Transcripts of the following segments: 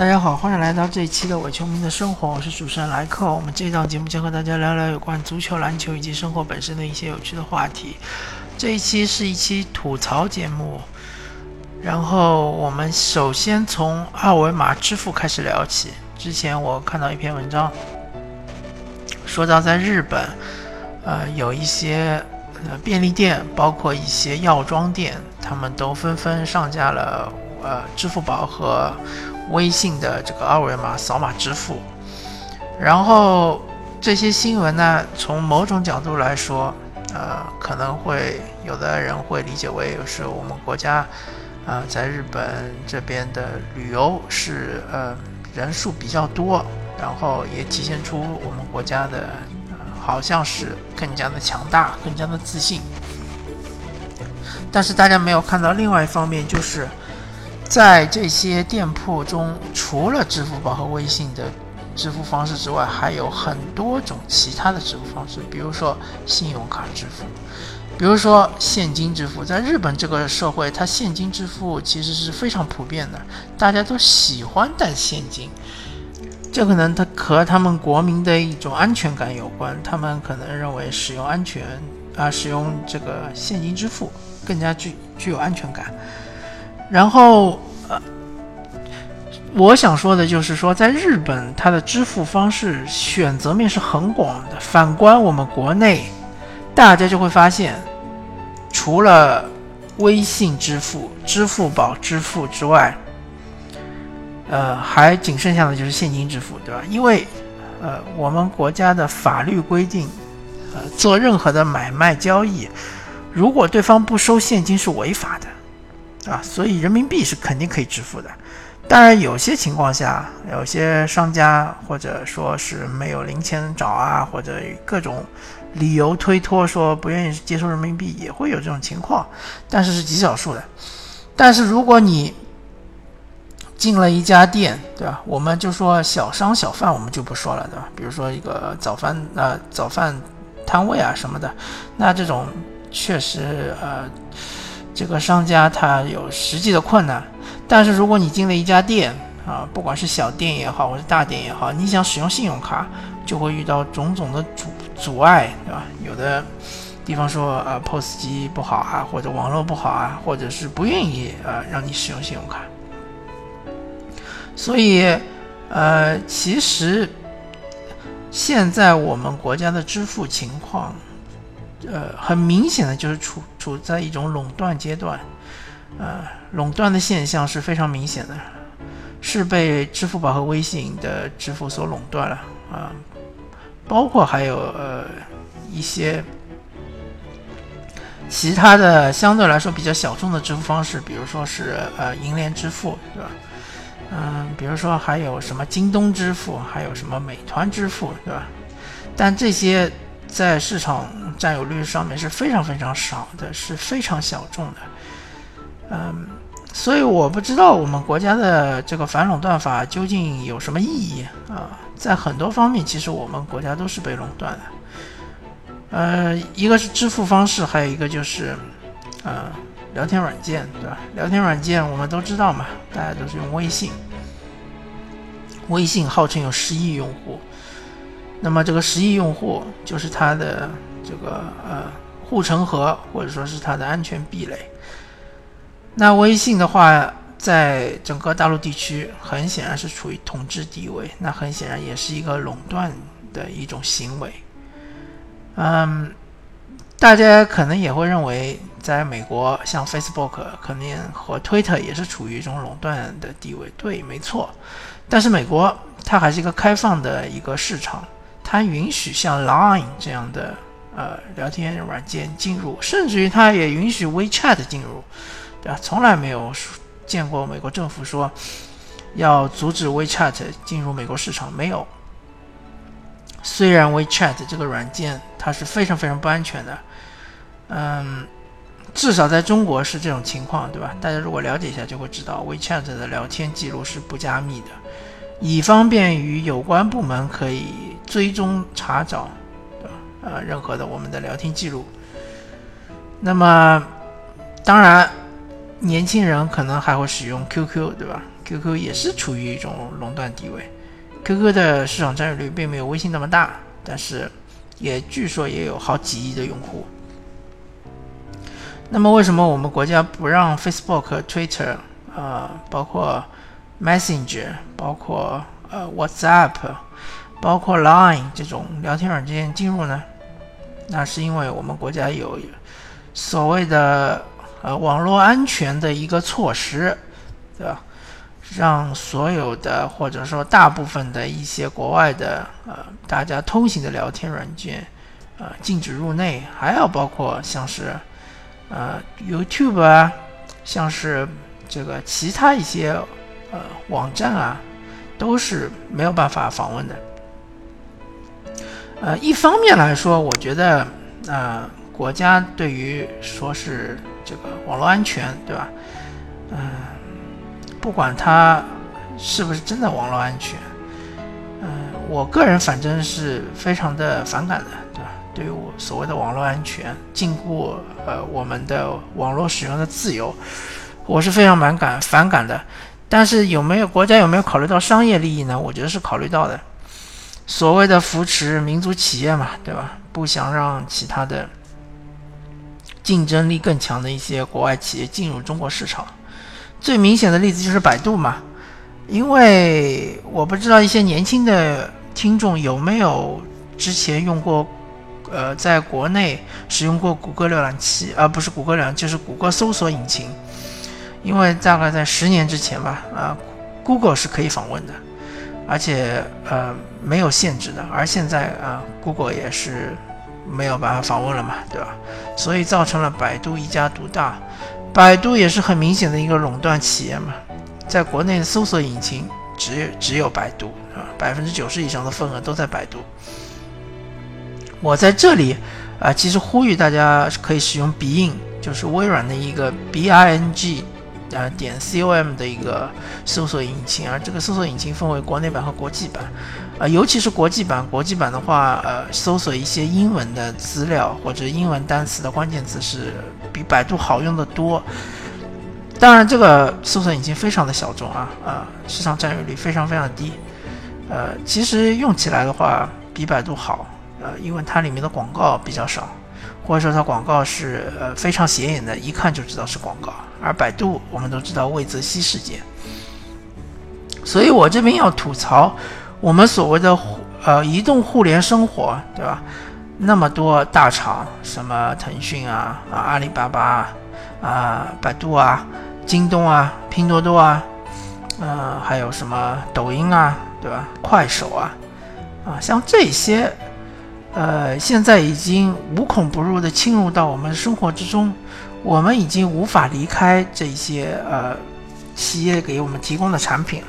大家好，欢迎来到这一期的伪球迷的生活，我是主持人莱克。我们这档节目将和大家聊聊有关足球、篮球以及生活本身的一些有趣的话题。这一期是一期吐槽节目，然后我们首先从二维码支付开始聊起。之前我看到一篇文章，说到在日本，呃，有一些呃便利店，包括一些药妆店，他们都纷纷上架了呃支付宝和微信的这个二维码扫码支付。然后这些新闻呢，从某种角度来说，呃，可能会有的人会理解为是我们国家，呃，在日本这边的旅游是呃。人数比较多，然后也体现出我们国家的，好像是更加的强大，更加的自信。但是大家没有看到另外一方面，就是在这些店铺中，除了支付宝和微信的支付方式之外，还有很多种其他的支付方式，比如说信用卡支付，比如说现金支付。在日本这个社会，它现金支付其实是非常普遍的，大家都喜欢带现金。这可能它和他们国民的一种安全感有关，他们可能认为使用安全啊，使用这个现金支付。更加具具有安全感。然后，呃，我想说的就是说，在日本，它的支付方式选择面是很广的。反观我们国内，大家就会发现，除了微信支付、支付宝支付之外，呃，还仅剩下的就是现金支付，对吧？因为，呃，我们国家的法律规定，呃，做任何的买卖交易。如果对方不收现金是违法的，啊，所以人民币是肯定可以支付的。当然，有些情况下，有些商家或者说是没有零钱找啊，或者各种理由推脱说不愿意接受人民币，也会有这种情况，但是是极少数的。但是如果你进了一家店，对吧？我们就说小商小贩，我们就不说了，对吧？比如说一个早饭呃早饭摊位啊什么的，那这种。确实，呃，这个商家他有实际的困难。但是如果你进了一家店啊，不管是小店也好，或者大店也好，你想使用信用卡，就会遇到种种的阻阻碍，对吧？有的地方说啊，POS 机不好啊，或者网络不好啊，或者是不愿意啊让你使用信用卡。所以，呃，其实现在我们国家的支付情况。呃，很明显的就是处处在一种垄断阶段，呃，垄断的现象是非常明显的，是被支付宝和微信的支付所垄断了啊，包括还有呃一些其他的相对来说比较小众的支付方式，比如说是呃银联支付，对吧？嗯，比如说还有什么京东支付，还有什么美团支付，对吧？但这些。在市场占有率上面是非常非常少的，是非常小众的，嗯，所以我不知道我们国家的这个反垄断法究竟有什么意义啊？在很多方面，其实我们国家都是被垄断的，呃，一个是支付方式，还有一个就是呃聊天软件，对吧？聊天软件我们都知道嘛，大家都是用微信，微信号称有十亿用户。那么这个十亿用户就是它的这个呃护城河，或者说是它的安全壁垒。那微信的话，在整个大陆地区很显然是处于统治地位，那很显然也是一个垄断的一种行为。嗯，大家可能也会认为，在美国像 Facebook 肯定和 Twitter 也是处于一种垄断的地位，对，没错。但是美国它还是一个开放的一个市场。它允许像 Line 这样的呃聊天软件进入，甚至于它也允许 WeChat 进入，对吧？从来没有见过美国政府说要阻止 WeChat 进入美国市场，没有。虽然 WeChat 这个软件它是非常非常不安全的，嗯，至少在中国是这种情况，对吧？大家如果了解一下就会知道，WeChat 的聊天记录是不加密的，以方便于有关部门可以。追踪查找，对吧？呃，任何的我们的聊天记录。那么，当然，年轻人可能还会使用 QQ，对吧 QQ 也是处于一种垄断地位。QQ 的市场占有率并没有微信那么大，但是也据说也有好几亿的用户。那么为什么我们国家不让 Facebook、Twitter 啊，包括 Messenger、包括呃 WhatsApp、包括 Line 这种聊天软件进入呢？那是因为我们国家有所谓的呃网络安全的一个措施，对吧？让所有的或者说大部分的一些国外的呃大家通行的聊天软件，呃禁止入内，还要包括像是呃 YouTube 啊，像是这个其他一些呃网站啊，都是没有办法访问的。呃，一方面来说，我觉得呃国家对于说是这个网络安全，对吧？嗯。不管它是不是真的网络安全，嗯，我个人反正是非常的反感的，对吧？对于我所谓的网络安全，禁锢呃我们的网络使用的自由，我是非常反感反感的。但是有没有国家有没有考虑到商业利益呢？我觉得是考虑到的。所谓的扶持民族企业嘛，对吧？不想让其他的竞争力更强的一些国外企业进入中国市场。最明显的例子就是百度嘛，因为我不知道一些年轻的听众有没有之前用过，呃，在国内使用过谷歌浏览器，而不是谷歌浏览，就是谷歌搜索引擎。因为大概在十年之前吧，啊，Google 是可以访问的，而且呃没有限制的，而现在啊，Google 也是没有办法访问了嘛，对吧？所以造成了百度一家独大。百度也是很明显的一个垄断企业嘛，在国内的搜索引擎只只有百度啊，百分之九十以上的份额都在百度。我在这里啊，其实呼吁大家可以使用 Bing，就是微软的一个 B I N G。呃，点 com 的一个搜索引擎，而这个搜索引擎分为国内版和国际版，呃，尤其是国际版，国际版的话，呃，搜索一些英文的资料或者英文单词的关键词是比百度好用的多。当然，这个搜索引擎非常的小众啊，啊，市场占有率非常非常低。呃，其实用起来的话比百度好，呃，因为它里面的广告比较少。或者说它广告是呃非常显眼的，一看就知道是广告。而百度我们都知道魏则西事件，所以我这边要吐槽我们所谓的呃移动互联生活，对吧？那么多大厂，什么腾讯啊啊阿里巴巴啊百度啊京东啊拼多多啊，呃还有什么抖音啊，对吧？快手啊啊像这些。呃，现在已经无孔不入的侵入到我们生活之中，我们已经无法离开这些呃企业给我们提供的产品了。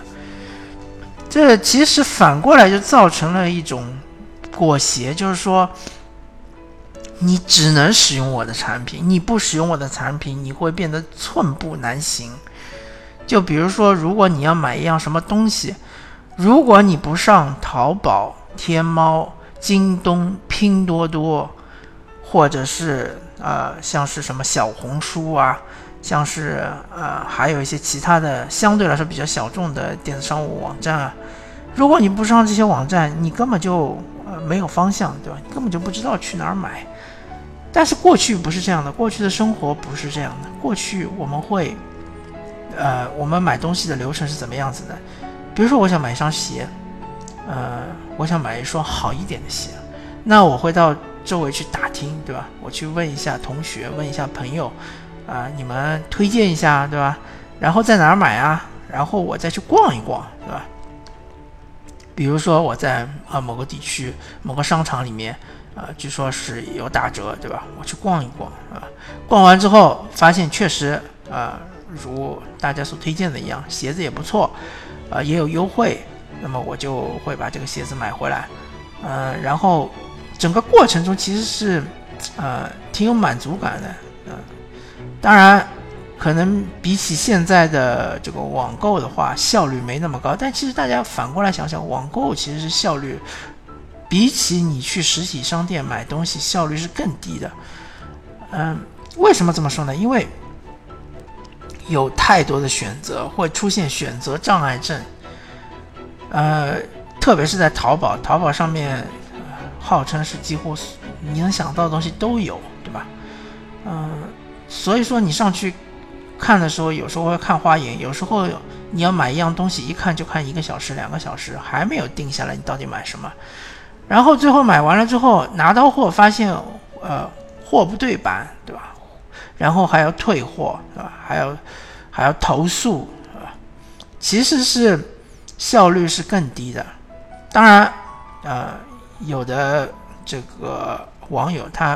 这其实反过来就造成了一种裹挟，就是说，你只能使用我的产品，你不使用我的产品，你会变得寸步难行。就比如说，如果你要买一样什么东西，如果你不上淘宝、天猫。京东、拼多多，或者是呃，像是什么小红书啊，像是呃，还有一些其他的相对来说比较小众的电子商务网站啊。如果你不上这些网站，你根本就没有方向，对吧？你根本就不知道去哪儿买。但是过去不是这样的，过去的生活不是这样的。过去我们会，呃，我们买东西的流程是怎么样子的？比如说，我想买一双鞋。呃，我想买一双好一点的鞋，那我会到周围去打听，对吧？我去问一下同学，问一下朋友，啊，你们推荐一下，对吧？然后在哪儿买啊？然后我再去逛一逛，对吧？比如说我在啊某个地区某个商场里面，啊，据说是有打折，对吧？我去逛一逛，啊，逛完之后发现确实，啊，如大家所推荐的一样，鞋子也不错，啊，也有优惠。那么我就会把这个鞋子买回来，呃，然后整个过程中其实是，呃，挺有满足感的，嗯，当然，可能比起现在的这个网购的话，效率没那么高，但其实大家反过来想想，网购其实是效率，比起你去实体商店买东西，效率是更低的，嗯，为什么这么说呢？因为有太多的选择，会出现选择障碍症。呃，特别是在淘宝，淘宝上面号称是几乎你能想到的东西都有，对吧？嗯，所以说你上去看的时候，有时候会看花眼，有时候你要买一样东西，一看就看一个小时、两个小时，还没有定下来你到底买什么。然后最后买完了之后，拿到货发现，呃，货不对版，对吧？然后还要退货，对吧？还要还要投诉，啊，其实是效率是更低的。当然，呃，有的这个网友他，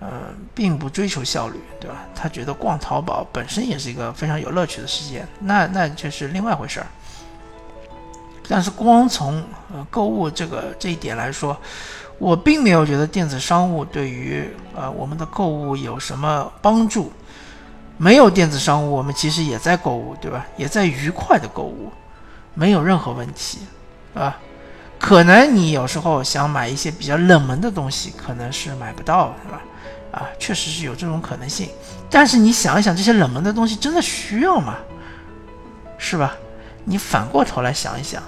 呃，并不追求效率，对吧？他觉得逛淘宝本身也是一个非常有乐趣的事件，那那就是另外一回事儿。但是光从呃购物这个这一点来说，我并没有觉得电子商务对于呃我们的购物有什么帮助。没有电子商务，我们其实也在购物，对吧？也在愉快的购物，没有任何问题，啊。可能你有时候想买一些比较冷门的东西，可能是买不到，是吧？啊，确实是有这种可能性。但是你想一想，这些冷门的东西真的需要吗？是吧？你反过头来想一想。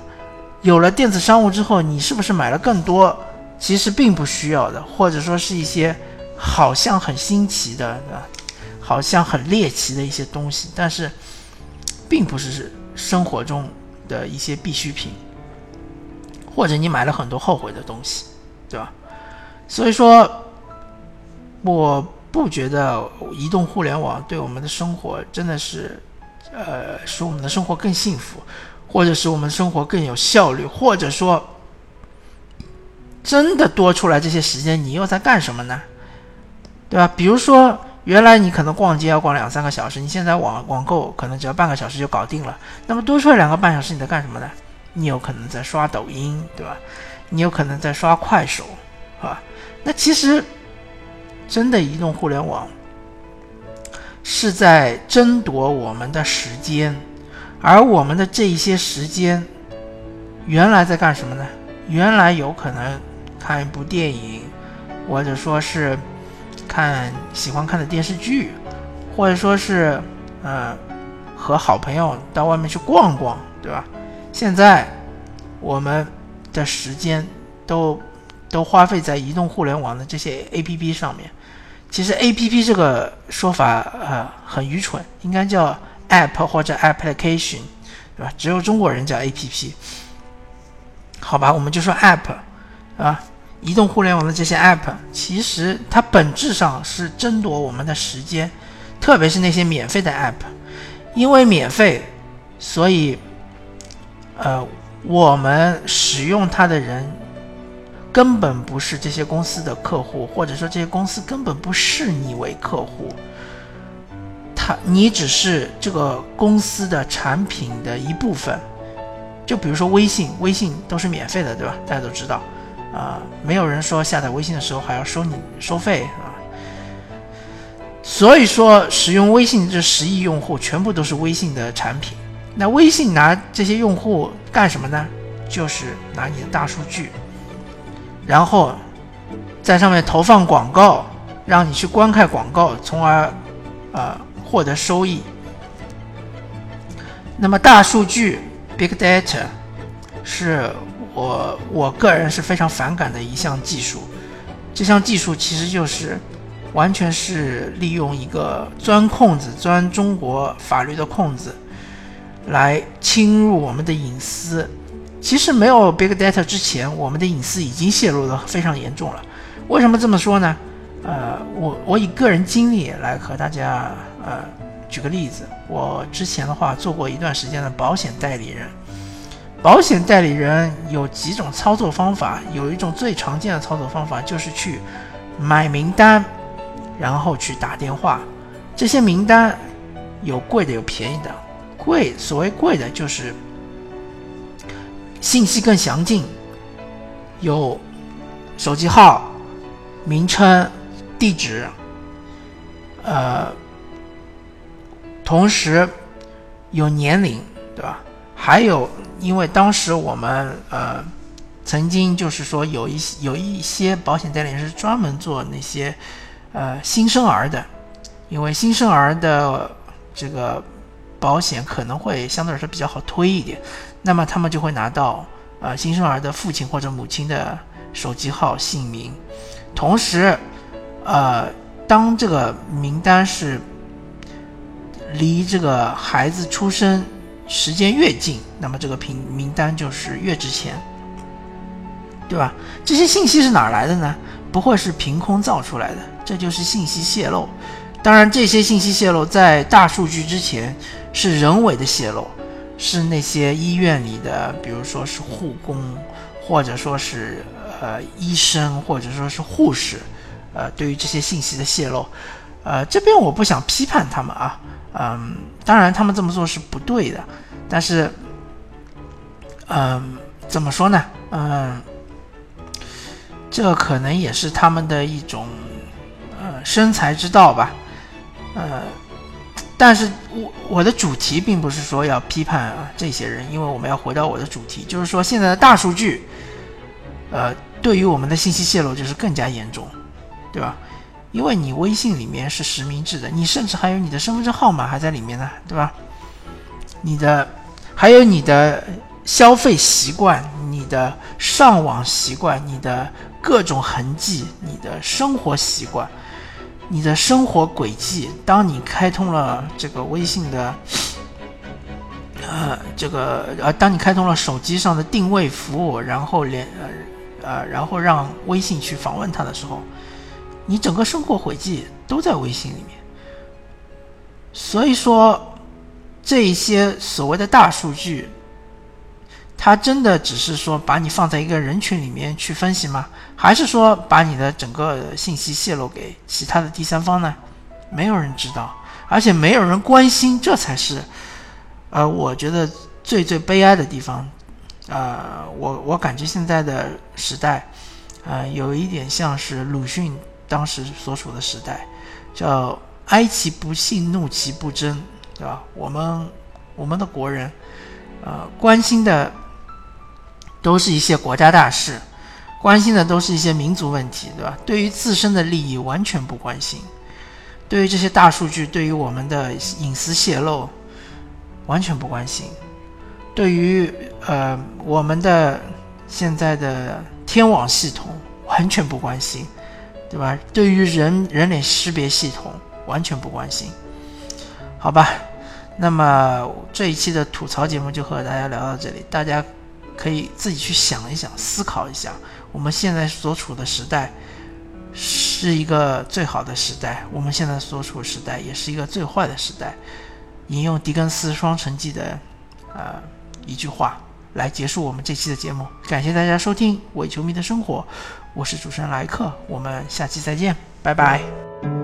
有了电子商务之后，你是不是买了更多其实并不需要的，或者说是一些好像很新奇的，啊，好像很猎奇的一些东西，但是并不是生活中的一些必需品，或者你买了很多后悔的东西，对吧？所以说，我不觉得移动互联网对我们的生活真的是，呃，使我们的生活更幸福。或者使我们生活更有效率，或者说，真的多出来这些时间，你又在干什么呢？对吧？比如说，原来你可能逛街要逛两三个小时，你现在网网购可能只要半个小时就搞定了。那么多出来两个半小时，你在干什么呢？你有可能在刷抖音，对吧？你有可能在刷快手，啊？那其实，真的移动互联网是在争夺我们的时间。而我们的这一些时间，原来在干什么呢？原来有可能看一部电影，或者说是看喜欢看的电视剧，或者说是呃和好朋友到外面去逛逛，对吧？现在我们的时间都都花费在移动互联网的这些 A P P 上面。其实 A P P 这个说法呃很愚蠢，应该叫。app 或者 application，对吧？只有中国人叫 app，好吧？我们就说 app，啊，移动互联网的这些 app，其实它本质上是争夺我们的时间，特别是那些免费的 app，因为免费，所以，呃，我们使用它的人根本不是这些公司的客户，或者说这些公司根本不视你为客户。他，你只是这个公司的产品的一部分，就比如说微信，微信都是免费的，对吧？大家都知道，啊，没有人说下载微信的时候还要收你收费啊。所以说，使用微信这十亿用户全部都是微信的产品。那微信拿这些用户干什么呢？就是拿你的大数据，然后在上面投放广告，让你去观看广告，从而，呃。获得收益。那么大数据 （Big Data） 是我我个人是非常反感的一项技术。这项技术其实就是完全是利用一个钻空子、钻中国法律的空子来侵入我们的隐私。其实没有 Big Data 之前，我们的隐私已经泄露的非常严重了。为什么这么说呢？呃，我我以个人经历来和大家。呃，举个例子，我之前的话做过一段时间的保险代理人。保险代理人有几种操作方法，有一种最常见的操作方法就是去买名单，然后去打电话。这些名单有贵的，有便宜的。贵，所谓贵的就是信息更详尽，有手机号、名称、地址，呃。同时有年龄，对吧？还有，因为当时我们呃曾经就是说有一些有一些保险代理人是专门做那些呃新生儿的，因为新生儿的这个保险可能会相对来说比较好推一点，那么他们就会拿到呃新生儿的父亲或者母亲的手机号、姓名，同时，呃，当这个名单是离这个孩子出生时间越近，那么这个名名单就是越值钱，对吧？这些信息是哪儿来的呢？不会是凭空造出来的，这就是信息泄露。当然，这些信息泄露在大数据之前是人为的泄露，是那些医院里的，比如说是护工，或者说是呃医生，或者说是护士，呃，对于这些信息的泄露，呃，这边我不想批判他们啊，嗯，当然他们这么做是不对的，但是，嗯，怎么说呢？嗯。这可能也是他们的一种，呃，生财之道吧，呃，但是我我的主题并不是说要批判啊这些人，因为我们要回到我的主题，就是说现在的大数据，呃，对于我们的信息泄露就是更加严重，对吧？因为你微信里面是实名制的，你甚至还有你的身份证号码还在里面呢，对吧？你的还有你的消费习惯，你的上网习惯，你的。各种痕迹，你的生活习惯，你的生活轨迹。当你开通了这个微信的，呃，这个呃，当你开通了手机上的定位服务，然后连呃呃，然后让微信去访问它的时候，你整个生活轨迹都在微信里面。所以说，这一些所谓的大数据。它真的只是说把你放在一个人群里面去分析吗？还是说把你的整个信息泄露给其他的第三方呢？没有人知道，而且没有人关心，这才是，呃，我觉得最最悲哀的地方。呃，我我感觉现在的时代，呃，有一点像是鲁迅当时所处的时代，叫哀其不幸，怒其不争，对吧？我们我们的国人，呃，关心的。都是一些国家大事，关心的都是一些民族问题，对吧？对于自身的利益完全不关心，对于这些大数据，对于我们的隐私泄露完全不关心，对于呃我们的现在的天网系统完全不关心，对吧？对于人人脸识别系统完全不关心，好吧？那么这一期的吐槽节目就和大家聊到这里，大家。可以自己去想一想，思考一下，我们现在所处的时代是一个最好的时代，我们现在所处时代也是一个最坏的时代。引用狄更斯《双城记》的呃一句话来结束我们这期的节目，感谢大家收听《伪球迷的生活》，我是主持人莱克，我们下期再见，拜拜。